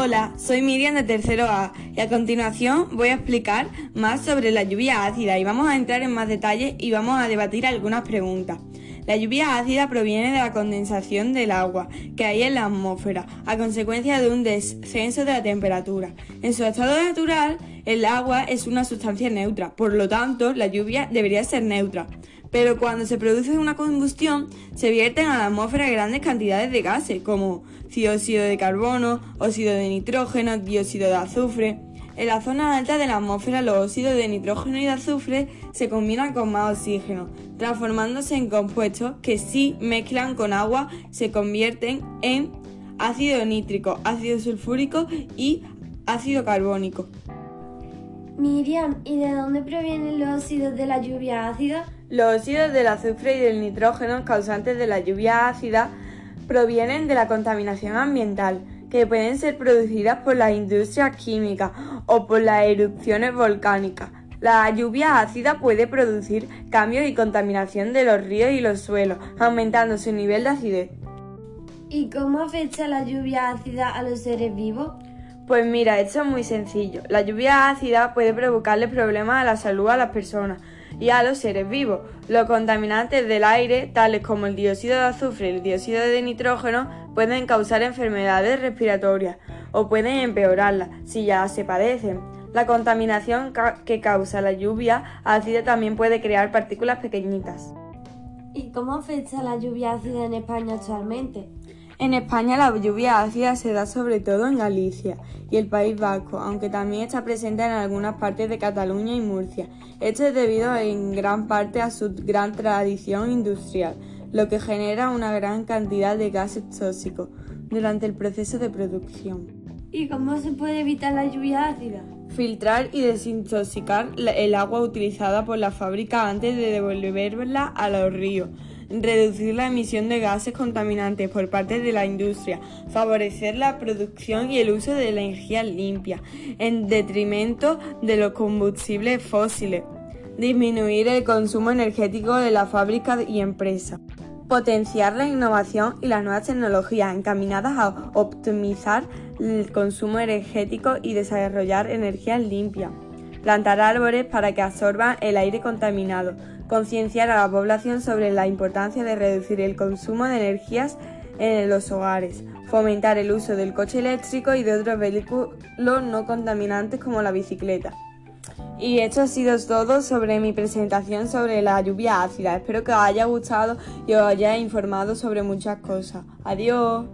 Hola, soy Miriam de Tercero A y a continuación voy a explicar más sobre la lluvia ácida y vamos a entrar en más detalles y vamos a debatir algunas preguntas. La lluvia ácida proviene de la condensación del agua que hay en la atmósfera a consecuencia de un descenso de la temperatura. En su estado natural, el agua es una sustancia neutra, por lo tanto, la lluvia debería ser neutra pero cuando se produce una combustión se vierten a la atmósfera grandes cantidades de gases como dióxido de carbono, óxido de nitrógeno, dióxido de azufre. En la zona alta de la atmósfera los óxidos de nitrógeno y de azufre se combinan con más oxígeno, transformándose en compuestos que si mezclan con agua se convierten en ácido nítrico, ácido sulfúrico y ácido carbónico. Miriam, ¿y de dónde provienen los óxidos de la lluvia ácida? Los óxidos del azufre y del nitrógeno causantes de la lluvia ácida provienen de la contaminación ambiental, que pueden ser producidas por las industrias químicas o por las erupciones volcánicas. La lluvia ácida puede producir cambios y contaminación de los ríos y los suelos, aumentando su nivel de acidez. ¿Y cómo afecta la lluvia ácida a los seres vivos? Pues mira, esto es muy sencillo. La lluvia ácida puede provocarle problemas a la salud a las personas y a los seres vivos. Los contaminantes del aire, tales como el dióxido de azufre y el dióxido de nitrógeno, pueden causar enfermedades respiratorias o pueden empeorarlas si ya se padecen. La contaminación que causa la lluvia ácida también puede crear partículas pequeñitas. ¿Y cómo afecta la lluvia ácida en España actualmente? En España la lluvia ácida se da sobre todo en Galicia y el País Vasco, aunque también está presente en algunas partes de Cataluña y Murcia. Esto es debido en gran parte a su gran tradición industrial, lo que genera una gran cantidad de gases tóxicos durante el proceso de producción. ¿Y cómo se puede evitar la lluvia ácida? Filtrar y desintoxicar el agua utilizada por la fábrica antes de devolverla a los ríos reducir la emisión de gases contaminantes por parte de la industria, favorecer la producción y el uso de la energía limpia, en detrimento de los combustibles fósiles, disminuir el consumo energético de las fábricas y empresas potenciar la innovación y las nuevas tecnologías encaminadas a optimizar el consumo energético y desarrollar energías limpias, plantar árboles para que absorban el aire contaminado, concienciar a la población sobre la importancia de reducir el consumo de energías en los hogares, fomentar el uso del coche eléctrico y de otros vehículos no contaminantes como la bicicleta. Y esto ha sido todo sobre mi presentación sobre la lluvia ácida. Espero que os haya gustado y os haya informado sobre muchas cosas. Adiós.